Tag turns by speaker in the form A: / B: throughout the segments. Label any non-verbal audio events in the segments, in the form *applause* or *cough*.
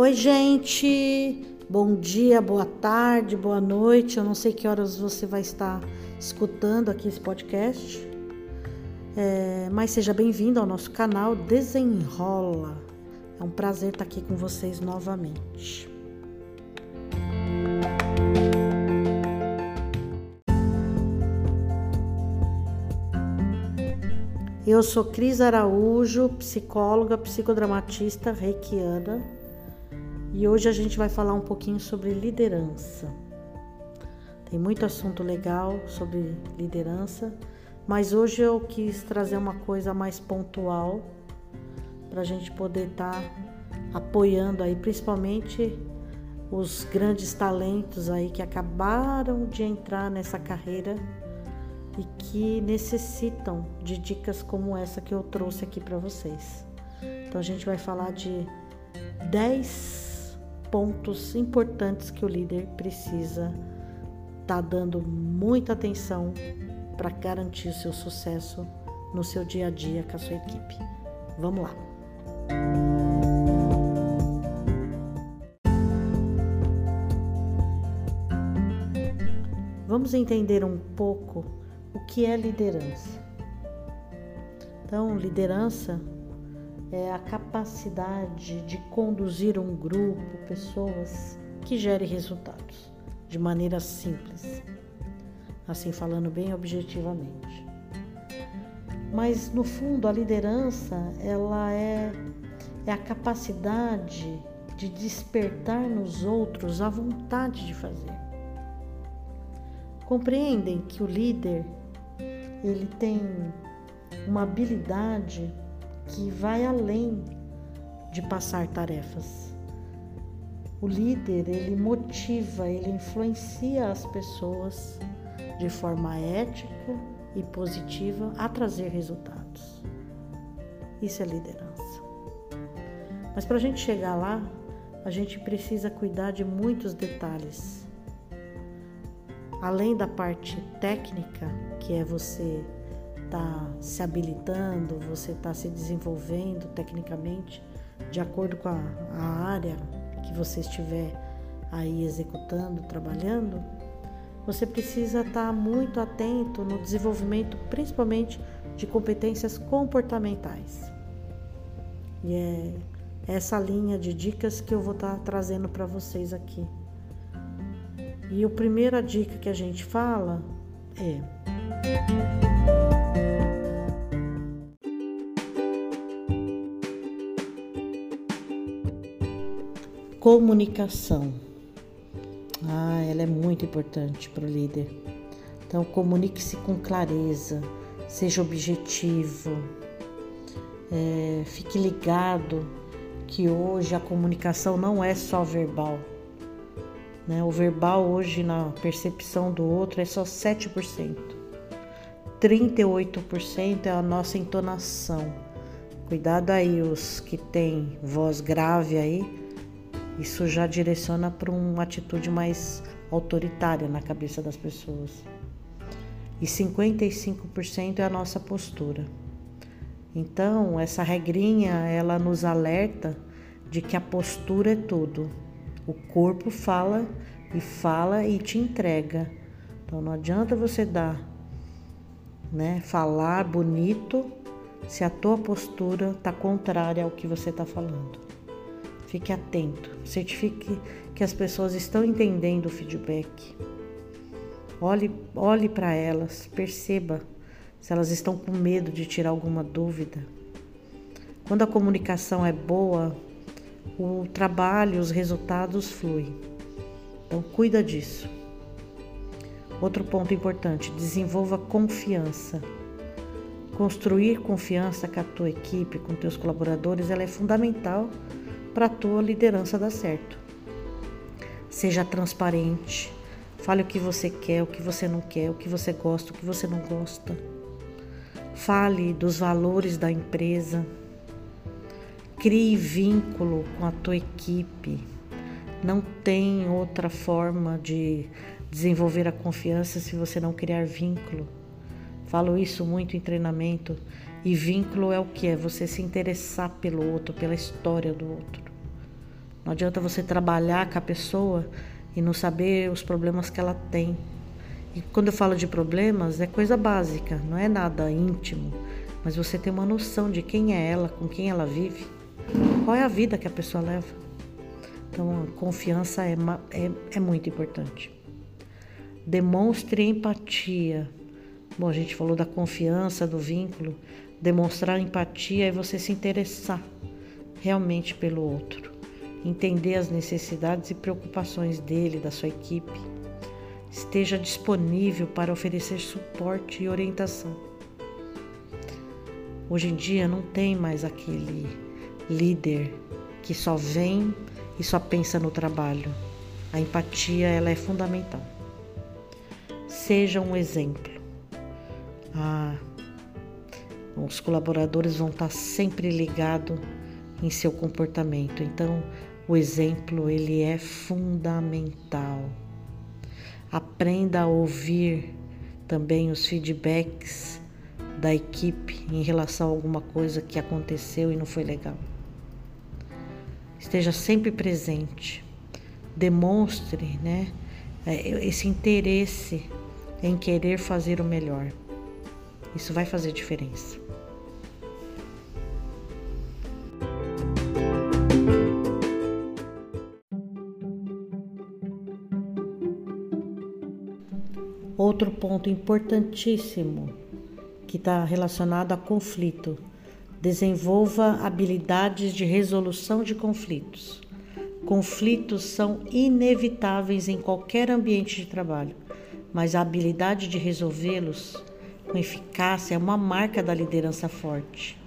A: Oi, gente. Bom dia, boa tarde, boa noite. Eu não sei que horas você vai estar escutando aqui esse podcast, é, mas seja bem-vindo ao nosso canal Desenrola. É um prazer estar aqui com vocês novamente. Eu sou Cris Araújo, psicóloga, psicodramatista reikiana, e hoje a gente vai falar um pouquinho sobre liderança. Tem muito assunto legal sobre liderança, mas hoje eu quis trazer uma coisa mais pontual para a gente poder estar tá apoiando aí, principalmente os grandes talentos aí que acabaram de entrar nessa carreira e que necessitam de dicas como essa que eu trouxe aqui para vocês. Então a gente vai falar de 10 pontos importantes que o líder precisa estar tá dando muita atenção para garantir o seu sucesso no seu dia a dia com a sua equipe. Vamos lá. Vamos entender um pouco o que é liderança? Então, liderança é a capacidade de conduzir um grupo, pessoas que gere resultados de maneira simples, assim falando bem objetivamente. Mas no fundo a liderança ela é, é a capacidade de despertar nos outros a vontade de fazer. Compreendem que o líder ele tem uma habilidade que vai além de passar tarefas. O líder, ele motiva, ele influencia as pessoas de forma ética e positiva a trazer resultados. Isso é liderança. Mas para a gente chegar lá, a gente precisa cuidar de muitos detalhes além da parte técnica, que é você tá se habilitando, você tá se desenvolvendo tecnicamente de acordo com a, a área que você estiver aí executando, trabalhando, você precisa estar tá muito atento no desenvolvimento, principalmente de competências comportamentais. E é essa linha de dicas que eu vou estar tá trazendo para vocês aqui. E a primeira dica que a gente fala é comunicação. Ah, ela é muito importante para o líder. Então, comunique-se com clareza, seja objetivo, é, fique ligado que hoje a comunicação não é só verbal. Né? O verbal hoje na percepção do outro é só 7%. 38% é a nossa entonação. Cuidado aí os que têm voz grave aí, isso já direciona para uma atitude mais autoritária na cabeça das pessoas. E 55% é a nossa postura. Então, essa regrinha, ela nos alerta de que a postura é tudo. O corpo fala e fala e te entrega. Então não adianta você dar, né, falar bonito se a tua postura está contrária ao que você está falando. Fique atento, certifique que as pessoas estão entendendo o feedback. Olhe, olhe para elas, perceba se elas estão com medo de tirar alguma dúvida. Quando a comunicação é boa, o trabalho, os resultados fluem. Então, cuida disso. Outro ponto importante: desenvolva confiança. Construir confiança com a tua equipe, com teus colaboradores, ela é fundamental para a tua liderança dar certo. Seja transparente. Fale o que você quer, o que você não quer, o que você gosta, o que você não gosta. Fale dos valores da empresa. Crie vínculo com a tua equipe. Não tem outra forma de desenvolver a confiança se você não criar vínculo. Falo isso muito em treinamento. E vínculo é o que? É você se interessar pelo outro, pela história do outro. Não adianta você trabalhar com a pessoa e não saber os problemas que ela tem. E quando eu falo de problemas, é coisa básica, não é nada íntimo, mas você tem uma noção de quem é ela, com quem ela vive, qual é a vida que a pessoa leva. Então, a confiança é, é, é muito importante. Demonstre empatia. Bom, a gente falou da confiança, do vínculo. Demonstrar empatia é você se interessar realmente pelo outro, entender as necessidades e preocupações dele, da sua equipe. Esteja disponível para oferecer suporte e orientação. Hoje em dia não tem mais aquele líder que só vem e só pensa no trabalho. A empatia ela é fundamental. Seja um exemplo. Ah, os colaboradores vão estar sempre ligados em seu comportamento. Então, o exemplo ele é fundamental. Aprenda a ouvir também os feedbacks da equipe em relação a alguma coisa que aconteceu e não foi legal. Esteja sempre presente. Demonstre, né, é, esse interesse em querer fazer o melhor. Isso vai fazer diferença. Outro ponto importantíssimo que está relacionado a conflito. Desenvolva habilidades de resolução de conflitos. Conflitos são inevitáveis em qualquer ambiente de trabalho, mas a habilidade de resolvê-los com eficácia é uma marca da liderança forte.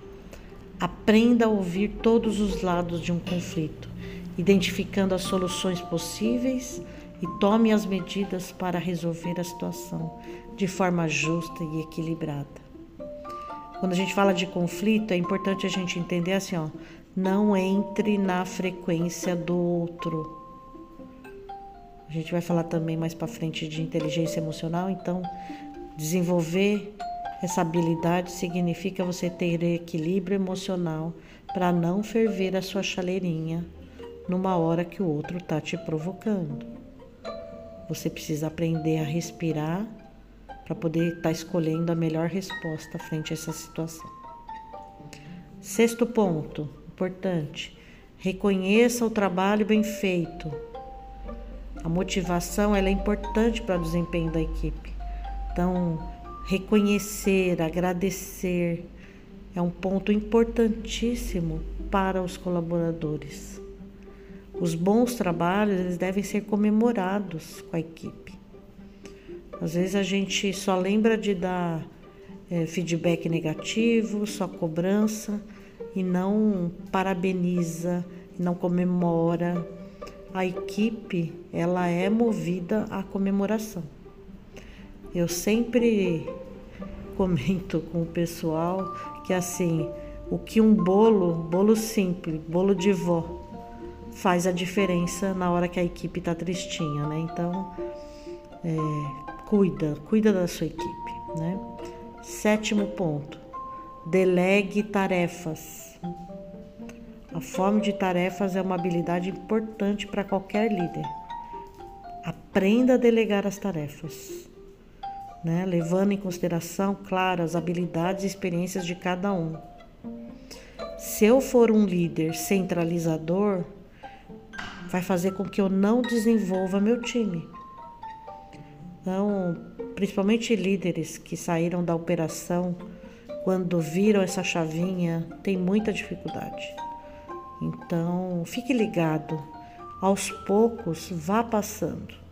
A: Aprenda a ouvir todos os lados de um conflito, identificando as soluções possíveis e tome as medidas para resolver a situação de forma justa e equilibrada. Quando a gente fala de conflito, é importante a gente entender assim, ó, não entre na frequência do outro. A gente vai falar também mais para frente de inteligência emocional, então Desenvolver essa habilidade significa você ter equilíbrio emocional para não ferver a sua chaleirinha numa hora que o outro está te provocando. Você precisa aprender a respirar para poder estar tá escolhendo a melhor resposta frente a essa situação. Sexto ponto, importante, reconheça o trabalho bem feito. A motivação é importante para o desempenho da equipe. Então, reconhecer, agradecer é um ponto importantíssimo para os colaboradores. Os bons trabalhos eles devem ser comemorados com a equipe. Às vezes a gente só lembra de dar é, feedback negativo, só cobrança e não parabeniza, não comemora. A equipe ela é movida à comemoração. Eu sempre comento com o pessoal que assim, o que um bolo, bolo simples, bolo de vó, faz a diferença na hora que a equipe está tristinha, né? Então, é, cuida, cuida da sua equipe, né? Sétimo ponto, delegue tarefas. A fome de tarefas é uma habilidade importante para qualquer líder. Aprenda a delegar as tarefas né? levando em consideração, claro, as habilidades e experiências de cada um. Se eu for um líder centralizador, vai fazer com que eu não desenvolva meu time. Então, principalmente líderes que saíram da operação, quando viram essa chavinha, tem muita dificuldade. Então, fique ligado. Aos poucos, vá passando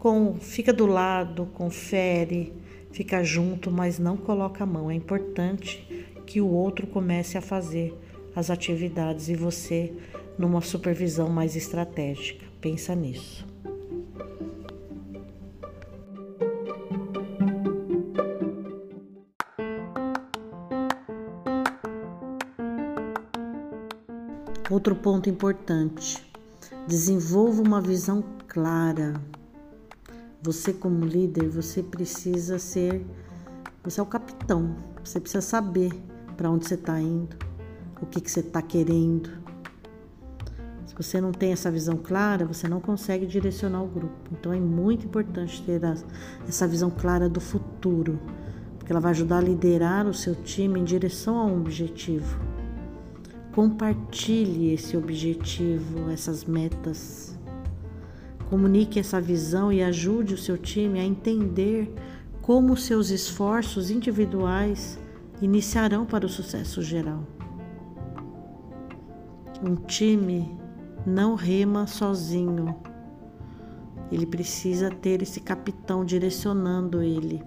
A: com, fica do lado, confere, fica junto, mas não coloca a mão. É importante que o outro comece a fazer as atividades e você numa supervisão mais estratégica. Pensa nisso. Outro ponto importante: desenvolva uma visão clara você como líder, você precisa ser, você é o capitão. Você precisa saber para onde você está indo, o que, que você está querendo. Se você não tem essa visão clara, você não consegue direcionar o grupo. Então é muito importante ter essa visão clara do futuro, porque ela vai ajudar a liderar o seu time em direção a um objetivo. Compartilhe esse objetivo, essas metas. Comunique essa visão e ajude o seu time a entender como seus esforços individuais iniciarão para o sucesso geral. Um time não rema sozinho. Ele precisa ter esse capitão direcionando ele.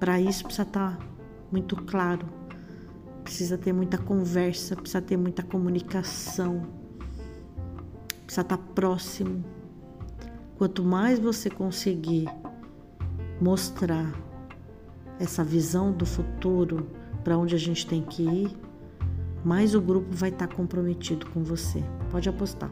A: Para isso precisa estar tá muito claro, precisa ter muita conversa, precisa ter muita comunicação, precisa estar tá próximo. Quanto mais você conseguir mostrar essa visão do futuro para onde a gente tem que ir, mais o grupo vai estar tá comprometido com você. Pode apostar.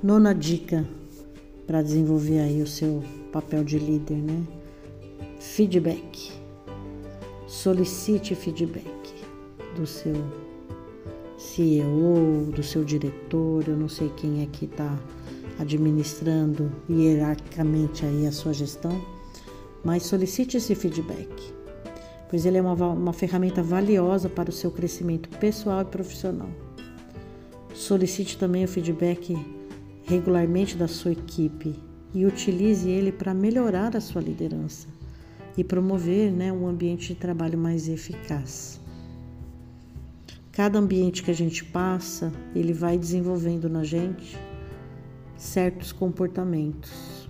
A: Nona dica para desenvolver aí o seu papel de líder, né? Feedback. Solicite feedback do seu CEO, do seu diretor, eu não sei quem é que está administrando hierarquicamente aí a sua gestão, mas solicite esse feedback, pois ele é uma, uma ferramenta valiosa para o seu crescimento pessoal e profissional. Solicite também o feedback regularmente da sua equipe e utilize ele para melhorar a sua liderança e promover né, um ambiente de trabalho mais eficaz. Cada ambiente que a gente passa, ele vai desenvolvendo na gente certos comportamentos.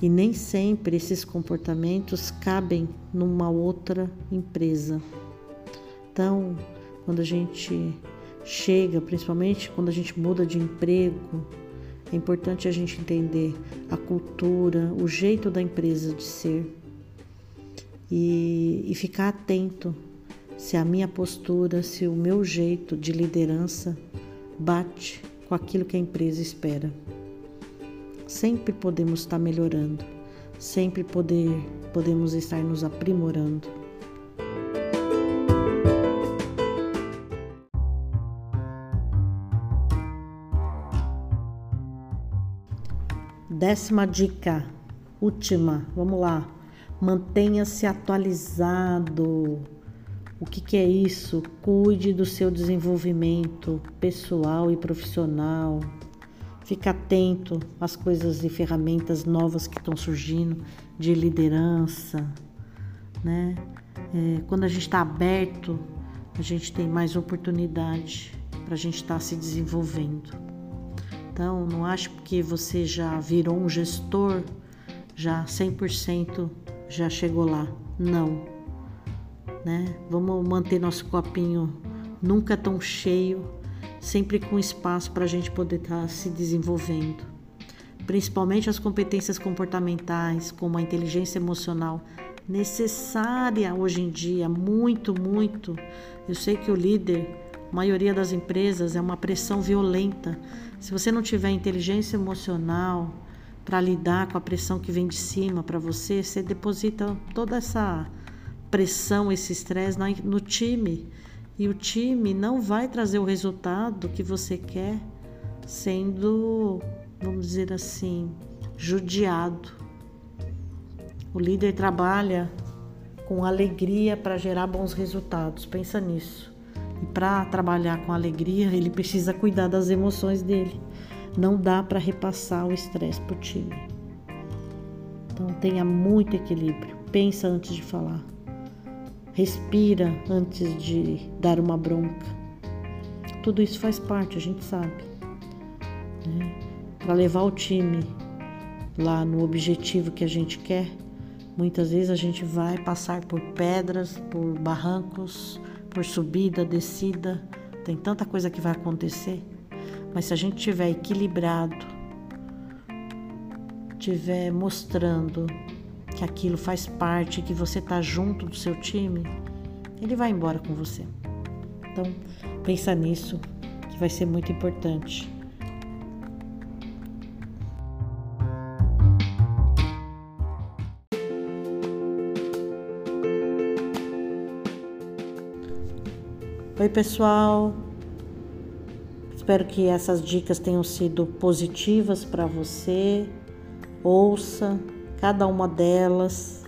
A: E nem sempre esses comportamentos cabem numa outra empresa. Então, quando a gente chega, principalmente quando a gente muda de emprego, é importante a gente entender a cultura, o jeito da empresa de ser e, e ficar atento se a minha postura, se o meu jeito de liderança bate com aquilo que a empresa espera. Sempre podemos estar melhorando, sempre poder, podemos estar nos aprimorando. Décima dica, última, vamos lá. Mantenha-se atualizado. O que, que é isso? Cuide do seu desenvolvimento pessoal e profissional. Fique atento às coisas e ferramentas novas que estão surgindo de liderança, né? É, quando a gente está aberto, a gente tem mais oportunidade para a gente estar tá se desenvolvendo. Então, não acho que você já virou um gestor, já 100% já chegou lá. Não né? Vamos manter nosso copinho nunca tão cheio, sempre com espaço para a gente poder estar tá se desenvolvendo. Principalmente as competências comportamentais, como a inteligência emocional, necessária hoje em dia, muito, muito. Eu sei que o líder, maioria das empresas, é uma pressão violenta. Se você não tiver inteligência emocional para lidar com a pressão que vem de cima para você, você deposita toda essa pressão, esse estresse no time. E o time não vai trazer o resultado que você quer sendo, vamos dizer assim, judiado. O líder trabalha com alegria para gerar bons resultados. Pensa nisso. E para trabalhar com alegria, *laughs* ele precisa cuidar das emoções dele. Não dá para repassar o estresse para o time. Então tenha muito equilíbrio. Pensa antes de falar. Respira antes de dar uma bronca. Tudo isso faz parte, a gente sabe. Né? Para levar o time lá no objetivo que a gente quer, muitas vezes a gente vai passar por pedras, por barrancos, por subida, descida. Tem tanta coisa que vai acontecer. Mas se a gente tiver equilibrado, tiver mostrando que aquilo faz parte, que você está junto do seu time, ele vai embora com você. Então, pensa nisso, que vai ser muito importante. Oi, pessoal. Espero que essas dicas tenham sido positivas para você. Ouça cada uma delas.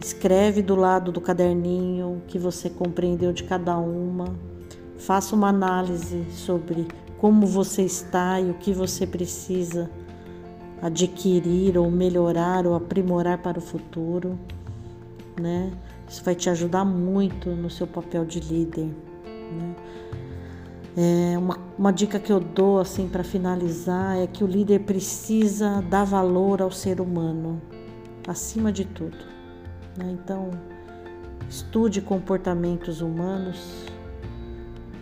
A: Escreve do lado do caderninho o que você compreendeu de cada uma. Faça uma análise sobre como você está e o que você precisa adquirir ou melhorar ou aprimorar para o futuro, né? Isso vai te ajudar muito no seu papel de líder, né? É uma, uma dica que eu dou assim para finalizar é que o líder precisa dar valor ao ser humano acima de tudo. Né? Então, estude comportamentos humanos,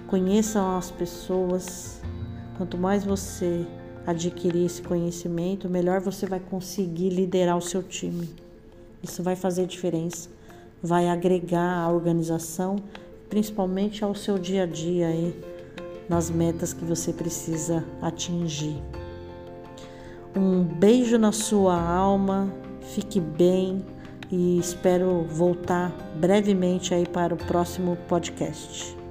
A: conheça as pessoas. Quanto mais você adquirir esse conhecimento, melhor você vai conseguir liderar o seu time. Isso vai fazer diferença, vai agregar a organização, principalmente ao seu dia a dia aí, nas metas que você precisa atingir. Um beijo na sua alma, fique bem e espero voltar brevemente aí para o próximo podcast.